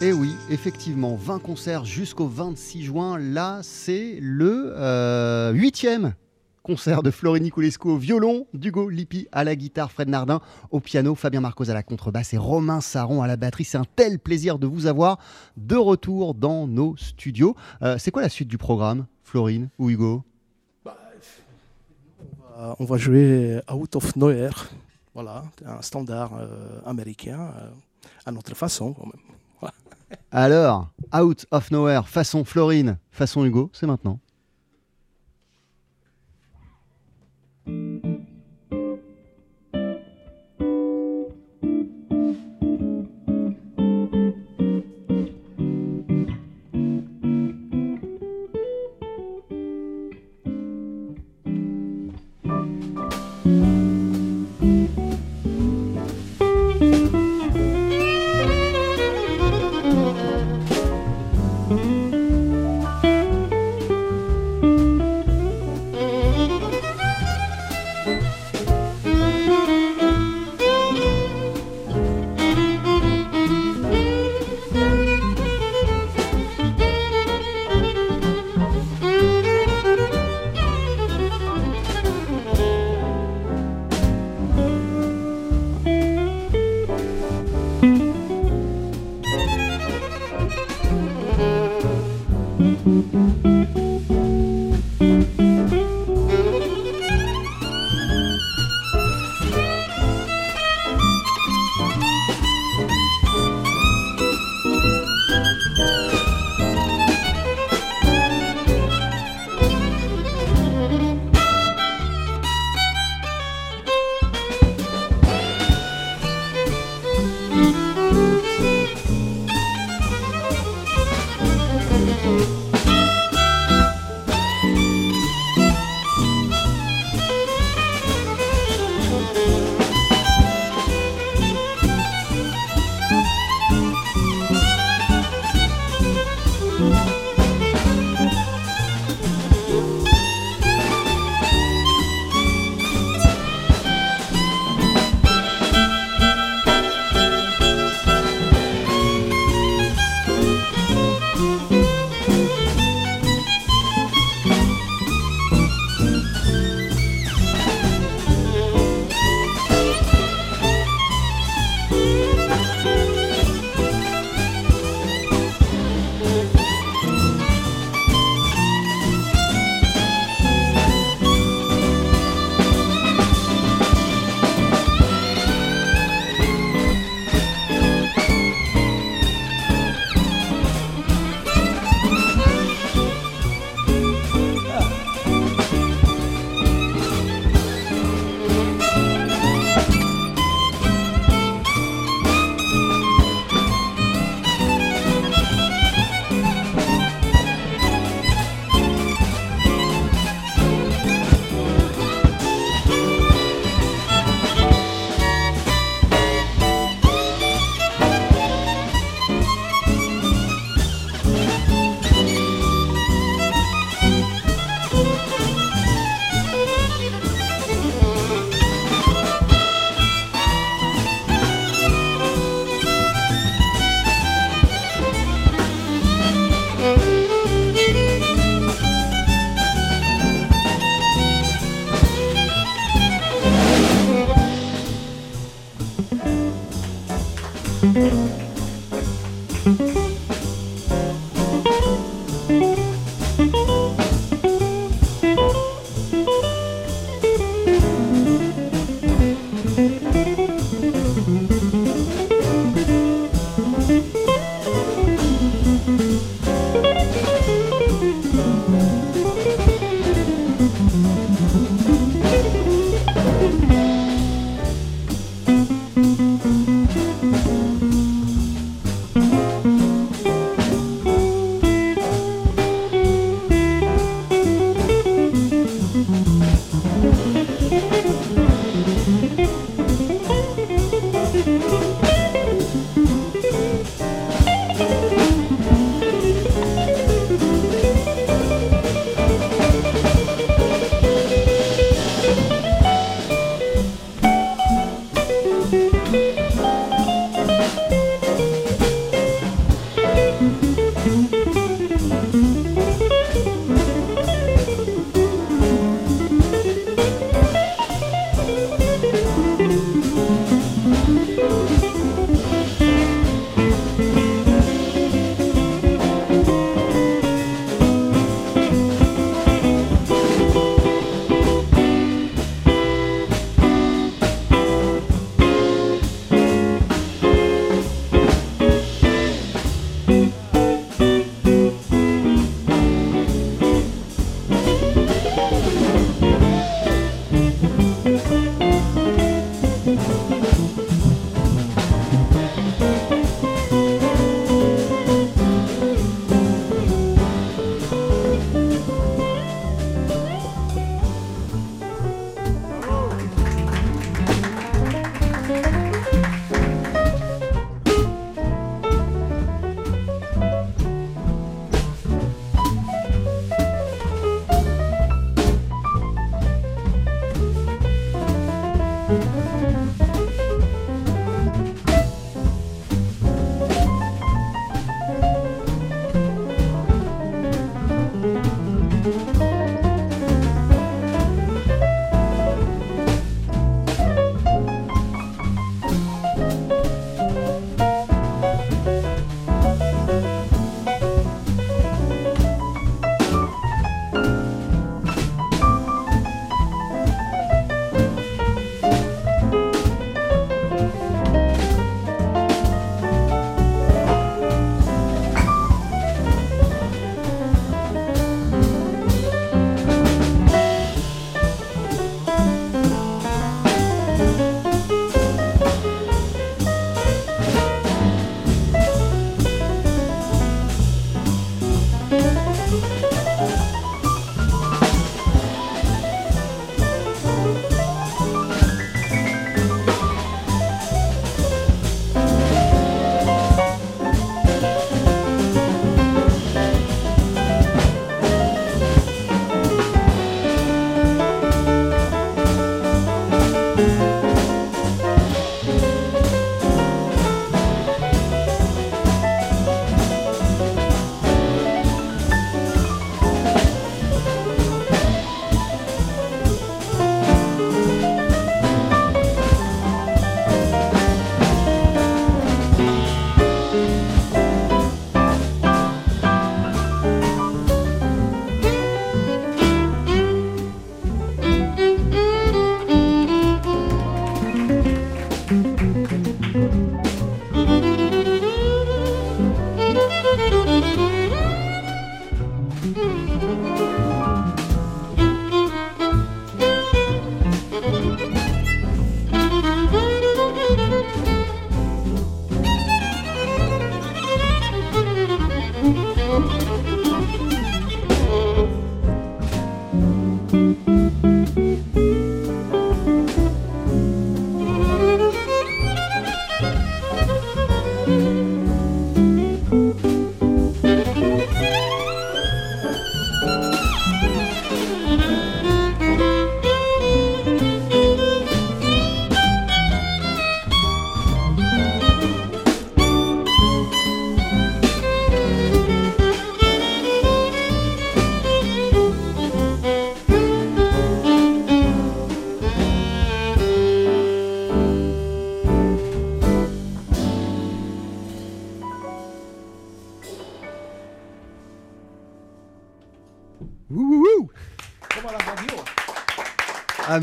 Et oui, effectivement, 20 concerts jusqu'au 26 juin. Là, c'est le euh, huitième concert de Florine Niculescu au violon, d'Hugo Lippi à la guitare, Fred Nardin au piano, Fabien Marcos à la contrebasse et Romain Saron à la batterie. C'est un tel plaisir de vous avoir de retour dans nos studios. Euh, c'est quoi la suite du programme, Florine ou Hugo? On va jouer Out of Nowhere, voilà, un standard euh, américain, à notre façon quand même. Alors, Out of Nowhere, façon Florine, façon Hugo, c'est maintenant.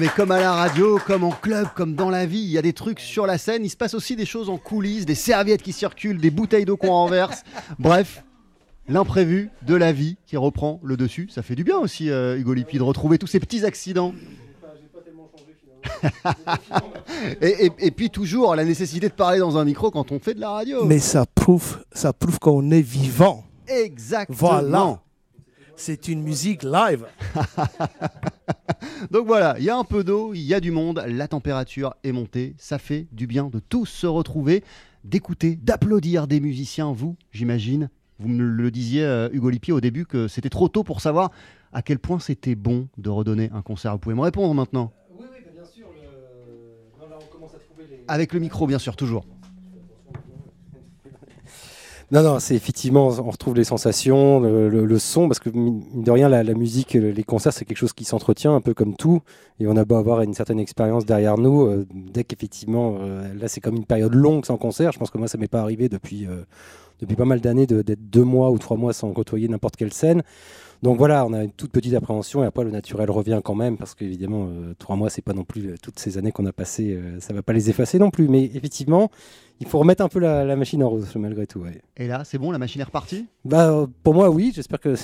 Mais comme à la radio, comme en club, comme dans la vie, il y a des trucs sur la scène, il se passe aussi des choses en coulisses, des serviettes qui circulent, des bouteilles d'eau qu'on renverse. Bref, l'imprévu de la vie qui reprend le dessus. Ça fait du bien aussi, euh, Hugo Lippi, de retrouver tous ces petits accidents. et, et- et puis toujours la nécessité de parler dans un micro quand on fait de la radio. Mais ça prouve, ça prouve qu'on est vivant. Exactement. Voilà. C'est une musique live. Donc voilà, il y a un peu d'eau, il y a du monde, la température est montée, ça fait du bien de tous se retrouver, d'écouter, d'applaudir des musiciens, vous, j'imagine. Vous me le disiez, euh, Hugo Lippi, au début, que c'était trop tôt pour savoir à quel point c'était bon de redonner un concert. Vous pouvez me répondre maintenant? Oui, oui, bien sûr. Là, on commence à trouver les. Avec le micro, bien sûr, toujours. Non, non, c'est effectivement, on retrouve les sensations, le, son, parce que mine de rien, la, musique, les concerts, c'est quelque chose qui s'entretient un peu comme tout. Et on a beau avoir une certaine expérience derrière nous, euh, dès qu'effectivement, euh, là, c'est comme une période longue sans concert. Je pense que moi, ça m'est pas arrivé depuis, euh, pas mal d'années d'être deux mois ou trois mois sans côtoyer n'importe quelle scène. Donc voilà, on a une toute petite appréhension et après le naturel revient quand même parce qu'évidemment, euh, trois mois, c'est pas non plus euh, toutes ces années qu'on a passées, euh, ça va pas les effacer non plus. Mais effectivement, il faut remettre un peu la, la machine en rose malgré tout. ouais. Et là, c'est bon, la machine est repartie? Bah, euh, pour moi, oui. J'espère que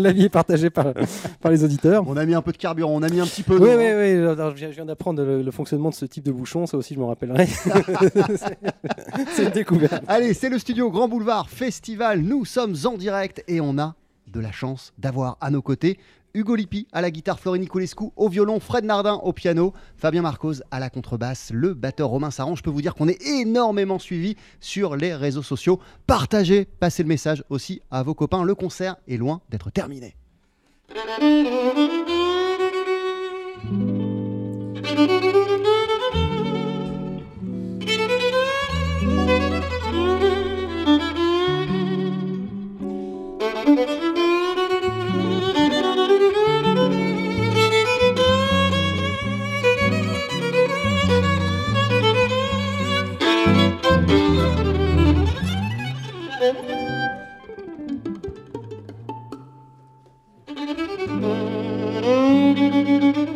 l'avis est partagé par, par les auditeurs. On a mis un peu de carburant, on a mis un petit peu Oui, d'eau. oui, hein. oui. alors, Je viens, d'apprendre le, le fonctionnement de ce type de bouchon. Ça aussi, je m'en rappellerai. C'est une découverte. Allez, c'est le studio Grand Boulevard Festival. Nous sommes en direct et on a de la chance d'avoir à nos côtés Hugo Lippi à la guitare, Florine Niculescu au violon, Fred Nardin au piano, Fabien Marcos à la contrebasse, le batteur Romain Saran. Je peux vous dire qu'on est énormément suivi sur les réseaux sociaux. Partagez, passez le message aussi à vos copains. Le concert est loin d'être terminé. thank you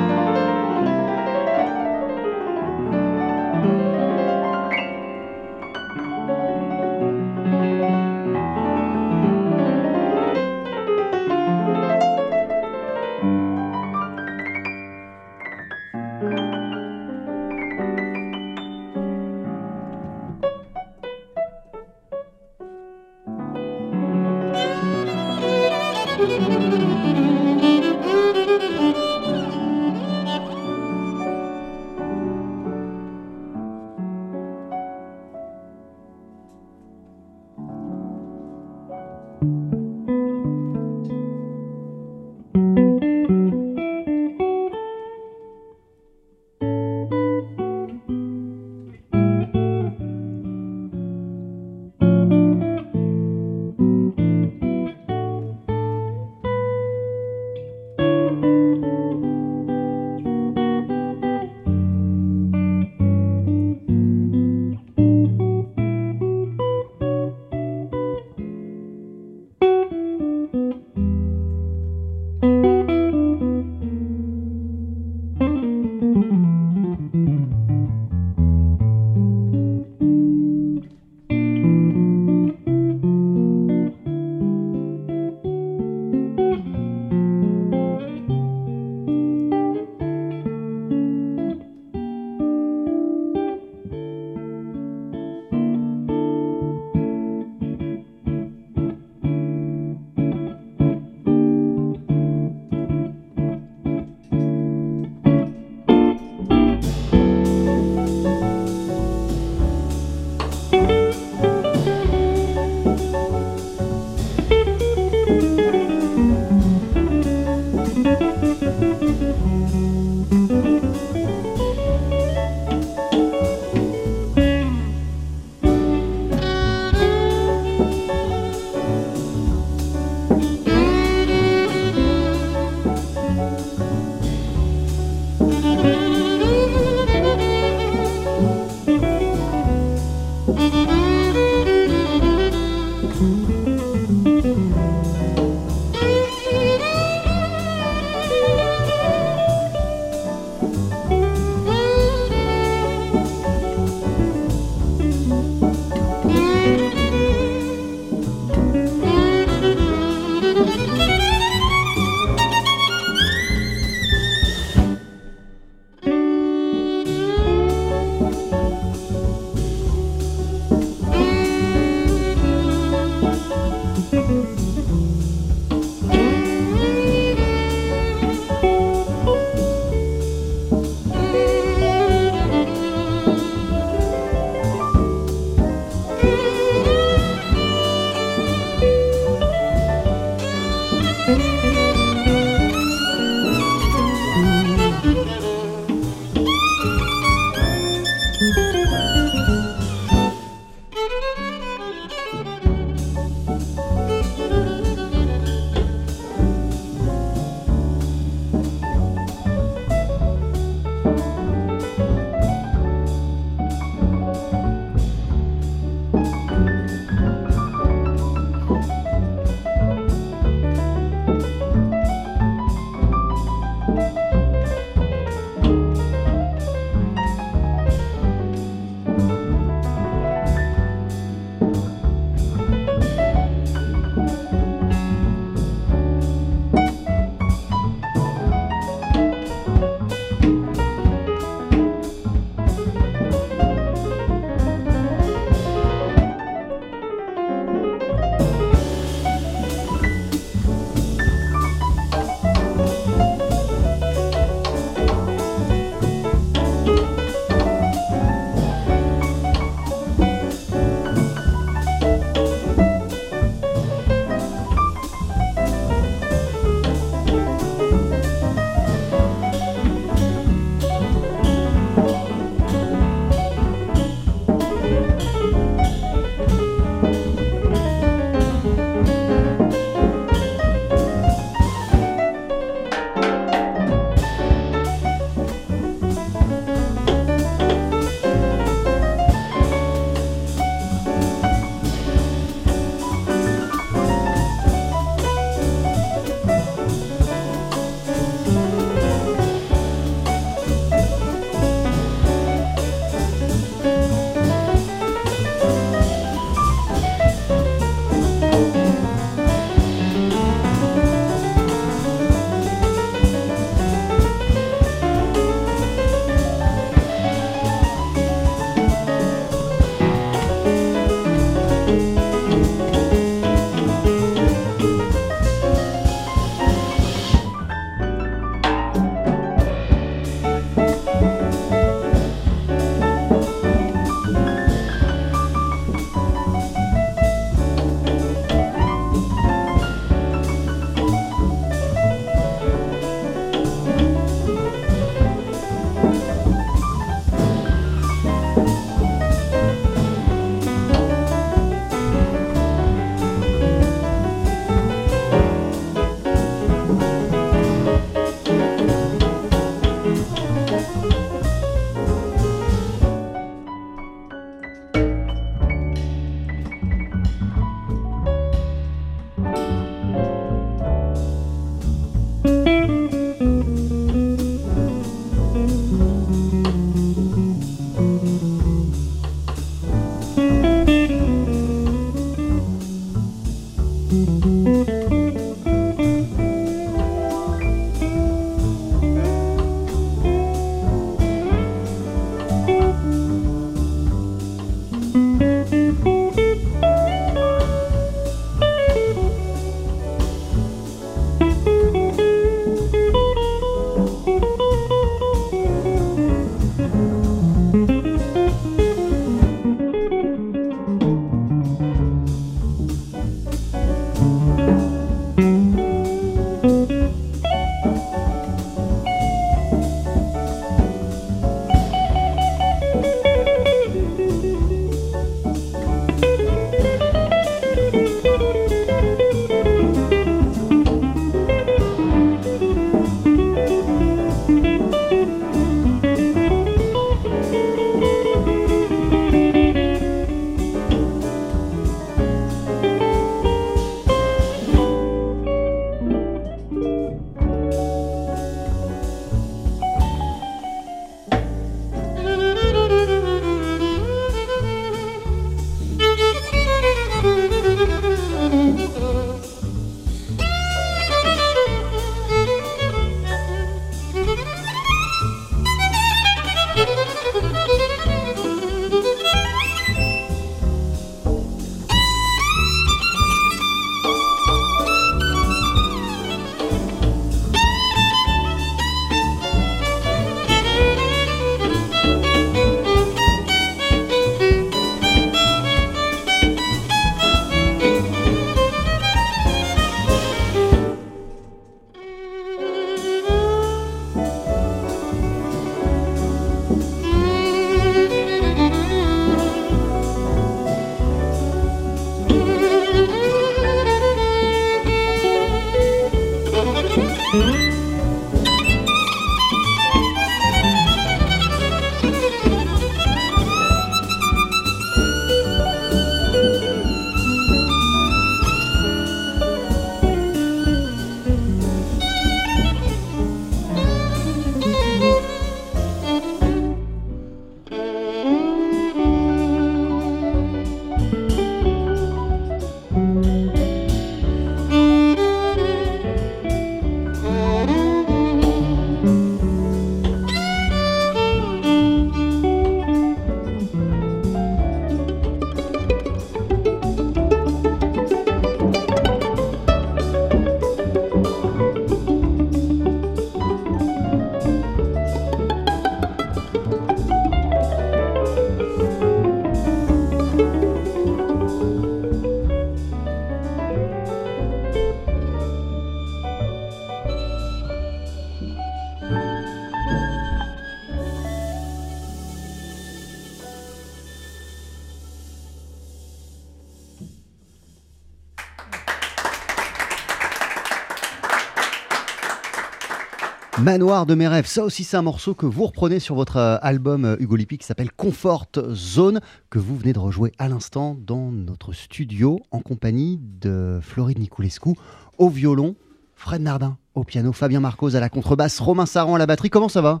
Manoir de mes rêves, ça aussi c'est un morceau que vous reprenez sur votre euh, album euh, Hugo Lippi qui s'appelle Comfort Zone, que vous venez de rejouer à l'instant dans notre studio en compagnie de Floride Niculescu au violon, Fred Nardin au piano, Fabien Marcos à la contrebasse, Romain Saran à la batterie. Comment ça va?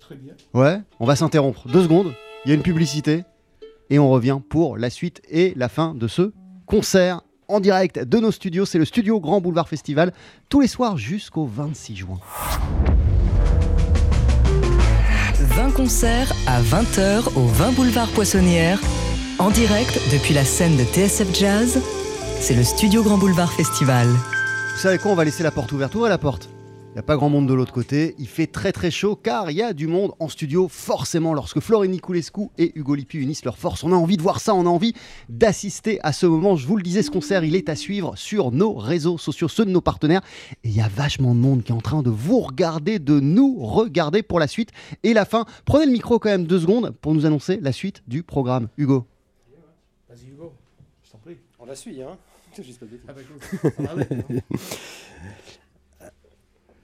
Très bien. Ouais, on va s'interrompre deux secondes, il y a une publicité et on revient pour la suite et la fin de ce concert en direct de nos studios. C'est le studio Grand Boulevard Festival tous les soirs jusqu'au 26 juin. 20 concerts à 20h au 20 boulevard Poissonnière, en direct depuis la scène de TSF Jazz. C'est le studio Grand Boulevard Festival. Vous savez quoi On va laisser la porte ouverte. Ouvrez la porte? Il n'y a pas grand monde de l'autre côté. Il fait très très chaud car il y a du monde en studio. Forcément, lorsque Florine Niculescu et Hugo Lippi unissent leurs forces, on a envie de voir ça, on a envie d'assister à ce moment. Je vous le disais, ce concert, il est à suivre sur nos réseaux sociaux, ceux de nos partenaires. Et il y a vachement de monde qui est en train de vous regarder, de nous regarder pour la suite et la fin. Prenez le micro quand même deux secondes pour nous annoncer la suite du programme. Hugo. Vas-y, Hugo, je t'en prie. On la suit, hein Ah, bah, écoute, on va aller, hein.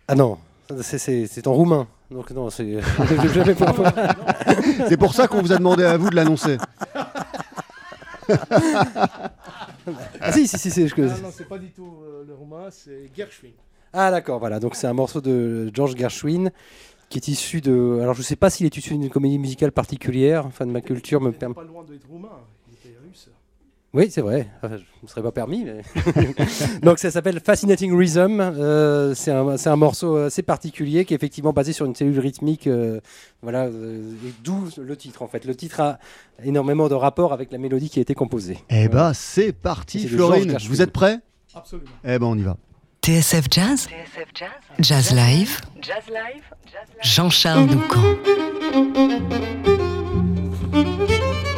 Ah non, c'est- en roumain. Donc non, c'est. C'est pour ça qu'on vous a demandé à vous de l'annoncer. Ah si, si, si, c'est. je- Ah, non, c'est pas du tout euh, le roumain, c'est Gershwin. Ah d'accord, voilà. Donc c'est un morceau de George Gershwin qui est issu de. Alors je sais pas s'il est issu d'une comédie musicale particulière. Enfin de ma culture me permet. pas loin d'être roumain. Oui, c'est vrai. Enfin, je ne me serais pas permis. mais- Donc ça s'appelle Fascinating Rhythm. Euh, c'est un, c'est un morceau assez particulier qui est effectivement basé sur une cellule rythmique. euh, voilà, euh, et d'où le titre en fait. Le titre a énormément de rapport avec la mélodie qui a été composée. Eh Voilà. bah, c'est parti, Florine. Vous êtes prêts? Absolument. Eh ben, on y va. TSF Jazz, Jazz Live, Jean-Charles Doucan.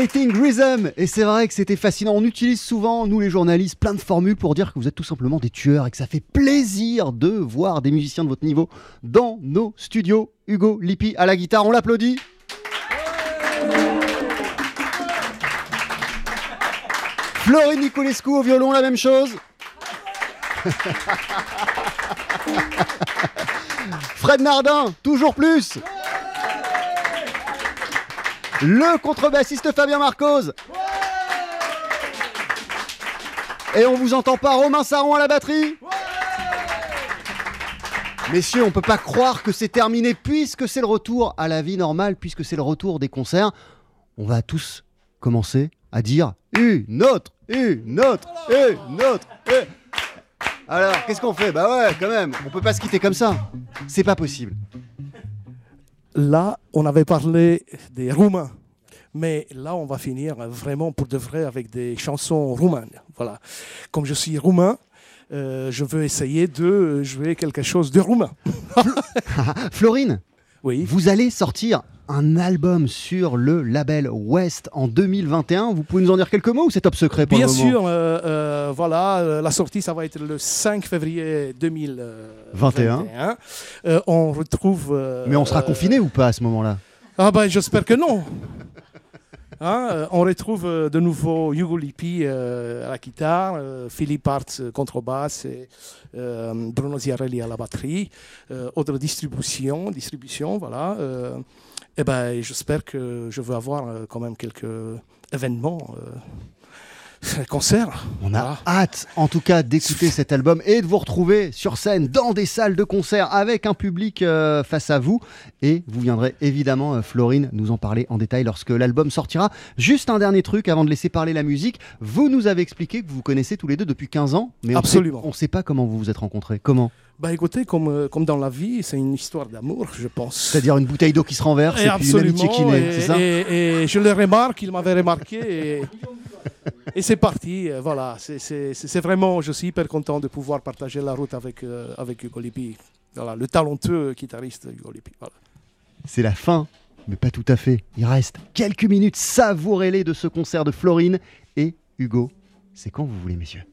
Rhythm. Et c'est vrai que c'était fascinant. On utilise souvent, nous les journalistes, plein de formules pour dire que vous êtes tout simplement des tueurs et que ça fait plaisir de voir des musiciens de votre niveau dans nos studios. Hugo Lippi à la guitare, on l'applaudit. Florine Nicolescu au violon, la même chose. Fred Nardin, toujours plus. Le contrebassiste Fabien Marcos. Et on vous entend pas Romain Saron à la batterie Messieurs, on peut pas croire que c'est terminé puisque c'est le retour à la vie normale, puisque c'est le retour des concerts. On va tous commencer à dire une autre, une autre, une autre. une- Alors, qu'est-ce qu'on fait? Bah ouais, quand même, on peut pas se quitter comme ça. C'est pas possible. Là, on avait parlé des Roumains. Mais là, on va finir vraiment pour de vrai avec des chansons roumaines. Voilà. Comme je suis roumain, euh, je veux essayer de jouer quelque chose de roumain. Florine, Oui. vous allez sortir un album sur le label West en 2021. Vous pouvez nous en dire quelques mots ou c'est top secret pour Bien le moment sûr, euh, euh, voilà, euh, la sortie, ça va être le 5 février 2021. 21. Euh, on retrouve. Mais on sera confiné ou pas à ce moment-là? Ah ben, j'espère que non. Hein, euh, on retrouve euh, de nouveau Hugo Lippi euh, à la guitare, Philippe Arts euh, contrebasse et Bruno Ziarelli à la batterie. Autre distribution, distribution, voilà. Et ben, j'espère que je vais avoir euh, quand même quelques événements, euh, concerts. On a Voilà. hâte, en tout cas, d'écouter cet album et de vous retrouver sur scène dans des salles de concert avec un public euh, face à vous. Et vous viendrez évidemment, euh, Florine, nous en parler en détail lorsque l'album sortira. Juste un dernier truc avant de laisser parler la musique. Vous nous avez expliqué que vous vous connaissez tous les deux depuis 15 ans, mais Absolument. on ne sait pas comment vous vous êtes rencontrés. Comment? Bah écoutez, comme, euh, comme dans la vie, c'est une histoire d'amour, je pense. C'est-à-dire une bouteille d'eau qui se renverse et, Et puis une amitié qui naît, c'est ça et- et je le remarque, il m'avait remarqué et, et c'est parti. euh, Voilà, c'est vraiment, je suis hyper content de pouvoir partager la route avec, euh, avec Hugo Lippi. Voilà, le talentueux guitariste Hugo Lippi. Voilà. C'est la fin, mais pas tout à fait. Il reste quelques minutes. Savourez-les de ce concert de Florine et Hugo. C'est quand vous voulez, messieurs.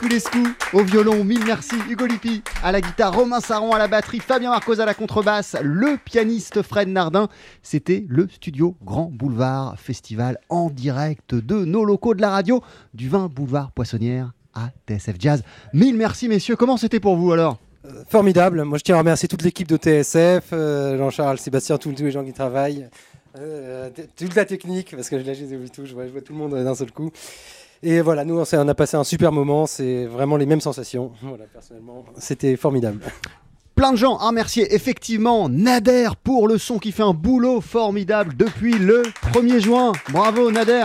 Niculescu au violon, mille merci, Hugo Lippi à la guitare, Romain Saron à la batterie, Fabien Marcos à la contrebasse, le pianiste Fred Nardin. C'était le studio Grand Boulevard Festival en direct de nos locaux de la radio du 20 boulevard Poissonnière à TSF Jazz. Mille merci messieurs, comment c'était pour vous alors? Formidable. Moi, je tiens à remercier toute l'équipe de TSF, euh, Jean-Charles, Sébastien, tous, les gens qui travaillent, euh, toute la technique, parce que là, je les ai tous, je vois, je vois tout le monde d'un seul coup. Et voilà, nous, on, a passé un super moment. C'est vraiment les mêmes sensations. Voilà, personnellement, c'était formidable. Plein de gens à remercier. Effectivement, Nader pour le son qui fait un boulot formidable depuis le 1er juin. Bravo Nader.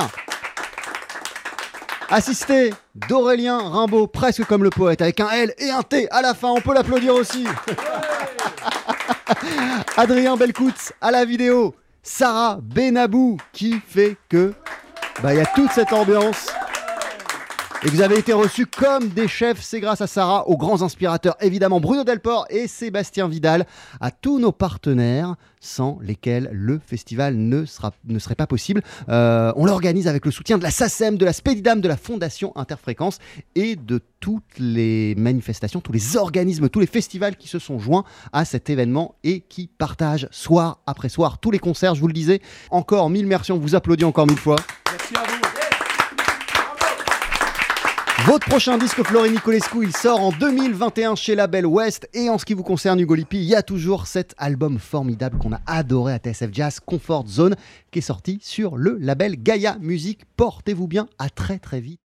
Assisté d'Aurélien Rimbaud, presque comme le poète, avec un L et un T à la fin. On peut l'applaudir aussi. Adrien Belcoutz à la vidéo. Sarah Benabou qui fait que bah, il y a toute cette ambiance et vous avez été reçus comme des chefs. C'est grâce à Sarah, aux grands inspirateurs, évidemment Bruno Delport et Sébastien Vidal, à tous nos partenaires sans lesquels le festival ne serait pas possible. Euh, on l'organise avec le soutien de la SACEM, de la Spédidam, de la Fondation Interfréquence et de toutes les manifestations, tous les organismes, tous les festivals qui se sont joints à cet événement et qui partagent soir après soir tous les concerts. Je vous le disais, encore mille merci, on vous applaudit encore mille fois. Merci à vous. Votre prochain disque Florent Nicolescu, il sort en 2021 chez Label West. Et en ce qui vous concerne, Hugo Lippi, il y a toujours cet album formidable qu'on a adoré à TSF Jazz, Comfort Zone, qui est sorti sur le label Gaia Music. Portez-vous bien, à très très vite.